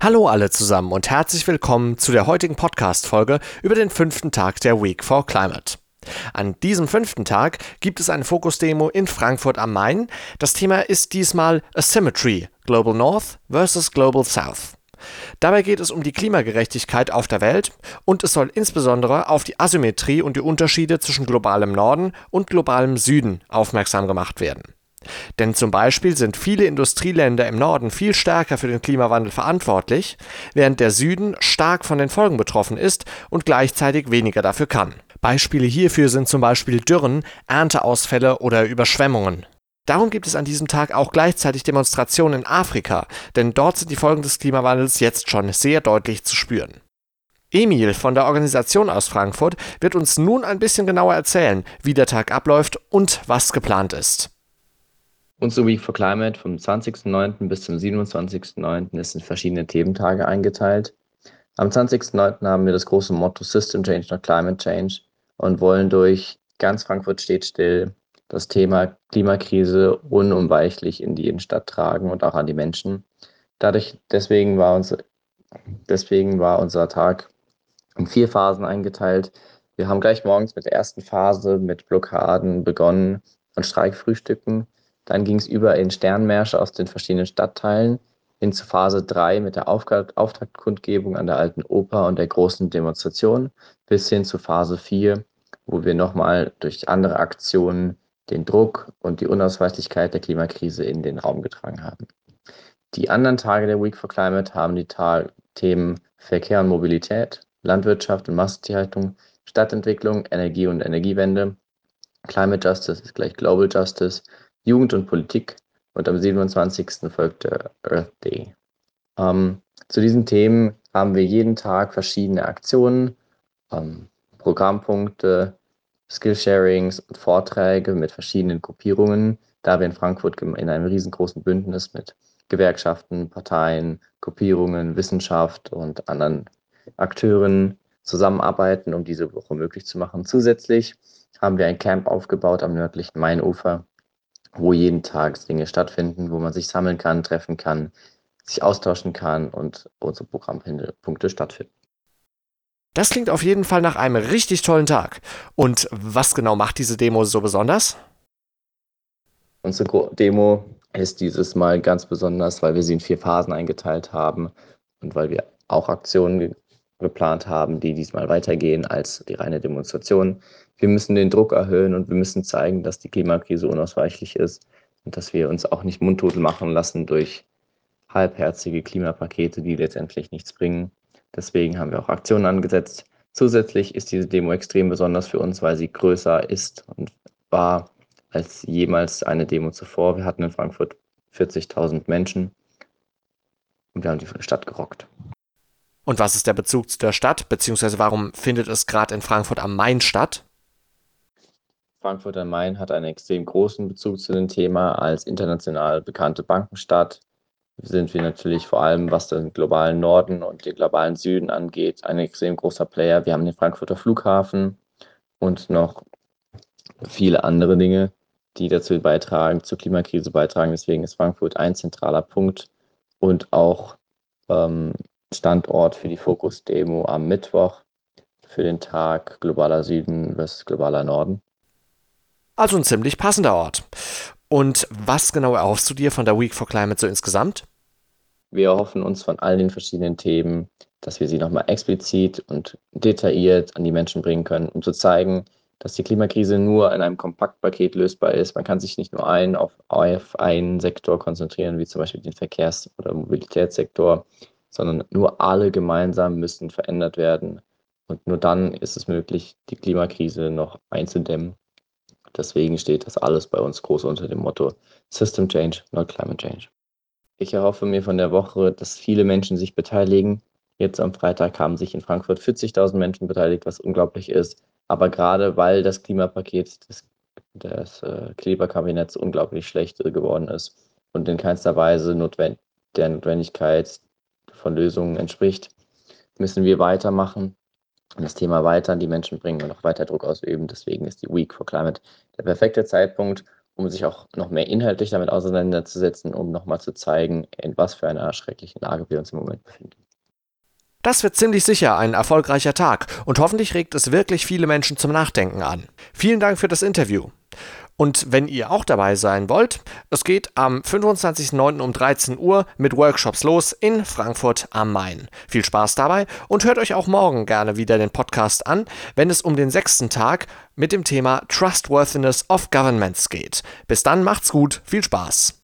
Hallo alle zusammen und herzlich willkommen zu der heutigen Podcast-Folge über den fünften Tag der Week for Climate. An diesem fünften Tag gibt es eine Fokus-Demo in Frankfurt am Main. Das Thema ist diesmal Asymmetry, Global North versus Global South. Dabei geht es um die Klimagerechtigkeit auf der Welt und es soll insbesondere auf die Asymmetrie und die Unterschiede zwischen globalem Norden und globalem Süden aufmerksam gemacht werden. Denn zum Beispiel sind viele Industrieländer im Norden viel stärker für den Klimawandel verantwortlich, während der Süden stark von den Folgen betroffen ist und gleichzeitig weniger dafür kann. Beispiele hierfür sind zum Beispiel Dürren, Ernteausfälle oder Überschwemmungen. Darum gibt es an diesem Tag auch gleichzeitig Demonstrationen in Afrika, denn dort sind die Folgen des Klimawandels jetzt schon sehr deutlich zu spüren. Emil von der Organisation aus Frankfurt wird uns nun ein bisschen genauer erzählen, wie der Tag abläuft und was geplant ist. Unsere Week for Climate vom 20.09. bis zum 27.09. ist in verschiedene Thementage eingeteilt. Am 20.09. haben wir das große Motto System Change, not Climate Change und wollen durch ganz Frankfurt steht still das Thema Klimakrise unumweichlich in die Innenstadt tragen und auch an die Menschen. Dadurch, deswegen war, uns, deswegen war unser Tag in vier Phasen eingeteilt. Wir haben gleich morgens mit der ersten Phase mit Blockaden begonnen und Streikfrühstücken. Dann ging es über in Sternmärsche aus den verschiedenen Stadtteilen hin zu Phase 3 mit der Auftaktkundgebung an der Alten Oper und der großen Demonstration bis hin zu Phase 4, wo wir nochmal durch andere Aktionen den Druck und die Unausweichlichkeit der Klimakrise in den Raum getragen haben. Die anderen Tage der Week for Climate haben die Tag Themen Verkehr und Mobilität, Landwirtschaft und Massentierhaltung, Stadtentwicklung, Energie und Energiewende, Climate Justice ist gleich Global Justice, Jugend und Politik und am 27. folgt der Earth Day. Ähm, zu diesen Themen haben wir jeden Tag verschiedene Aktionen, ähm, Programmpunkte, Skillsharings und Vorträge mit verschiedenen Gruppierungen, da wir in Frankfurt in einem riesengroßen Bündnis mit Gewerkschaften, Parteien, Gruppierungen, Wissenschaft und anderen Akteuren zusammenarbeiten, um diese Woche möglich zu machen. Zusätzlich haben wir ein Camp aufgebaut am nördlichen Mainufer, wo jeden Tag Dinge stattfinden, wo man sich sammeln kann, treffen kann, sich austauschen kann und unsere Programmpunkte stattfinden. Das klingt auf jeden Fall nach einem richtig tollen Tag. Und was genau macht diese Demo so besonders? Unsere Demo ist dieses Mal ganz besonders, weil wir sie in vier Phasen eingeteilt haben und weil wir auch Aktionen geplant haben, die diesmal weitergehen als die reine Demonstration. Wir müssen den Druck erhöhen und wir müssen zeigen, dass die Klimakrise unausweichlich ist und dass wir uns auch nicht mundtot machen lassen durch halbherzige Klimapakete, die letztendlich nichts bringen. Deswegen haben wir auch Aktionen angesetzt. Zusätzlich ist diese Demo extrem besonders für uns, weil sie größer ist und war als jemals eine Demo zuvor. Wir hatten in Frankfurt 40.000 Menschen und wir haben die Stadt gerockt. Und was ist der Bezug zu der Stadt, beziehungsweise warum findet es gerade in Frankfurt am Main statt? Frankfurt am Main hat einen extrem großen Bezug zu dem Thema. Als international bekannte Bankenstadt sind wir natürlich vor allem, was den globalen Norden und den globalen Süden angeht, ein extrem großer Player. Wir haben den Frankfurter Flughafen und noch viele andere Dinge, die dazu beitragen, zur Klimakrise beitragen. Deswegen ist Frankfurt ein zentraler Punkt und auch ähm, Standort für die Fokus-Demo am Mittwoch für den Tag globaler Süden versus globaler Norden. Also ein ziemlich passender Ort. Und was genau erhoffst du dir von der Week for Climate so insgesamt? Wir erhoffen uns von all den verschiedenen Themen, dass wir sie nochmal explizit und detailliert an die Menschen bringen können, um zu zeigen, dass die Klimakrise nur in einem Kompaktpaket lösbar ist. Man kann sich nicht nur ein auf, auf einen Sektor konzentrieren, wie zum Beispiel den Verkehrs- oder Mobilitätssektor, sondern nur alle gemeinsam müssen verändert werden. Und nur dann ist es möglich, die Klimakrise noch einzudämmen. Deswegen steht das alles bei uns groß unter dem Motto System Change, not Climate Change. Ich erhoffe mir von der Woche, dass viele Menschen sich beteiligen. Jetzt am Freitag haben sich in Frankfurt 40.000 Menschen beteiligt, was unglaublich ist. Aber gerade weil das Klimapaket des, des äh, Kleberkabinetts unglaublich schlecht geworden ist und in keinster Weise notwend der Notwendigkeit von Lösungen entspricht, müssen wir weitermachen und das Thema weiter an die Menschen bringen und auch weiter Druck ausüben. Deswegen ist die Week for Climate der perfekte Zeitpunkt, um sich auch noch mehr inhaltlich damit auseinanderzusetzen, um nochmal zu zeigen, in was für einer schrecklichen Lage wir uns im Moment befinden. Das wird ziemlich sicher ein erfolgreicher Tag und hoffentlich regt es wirklich viele Menschen zum Nachdenken an. Vielen Dank für das Interview. Und wenn ihr auch dabei sein wollt, es geht am 25.09. um 13 Uhr mit Workshops los in Frankfurt am Main. Viel Spaß dabei und hört euch auch morgen gerne wieder den Podcast an, wenn es um den sechsten Tag mit dem Thema Trustworthiness of Governments geht. Bis dann macht's gut, viel Spaß.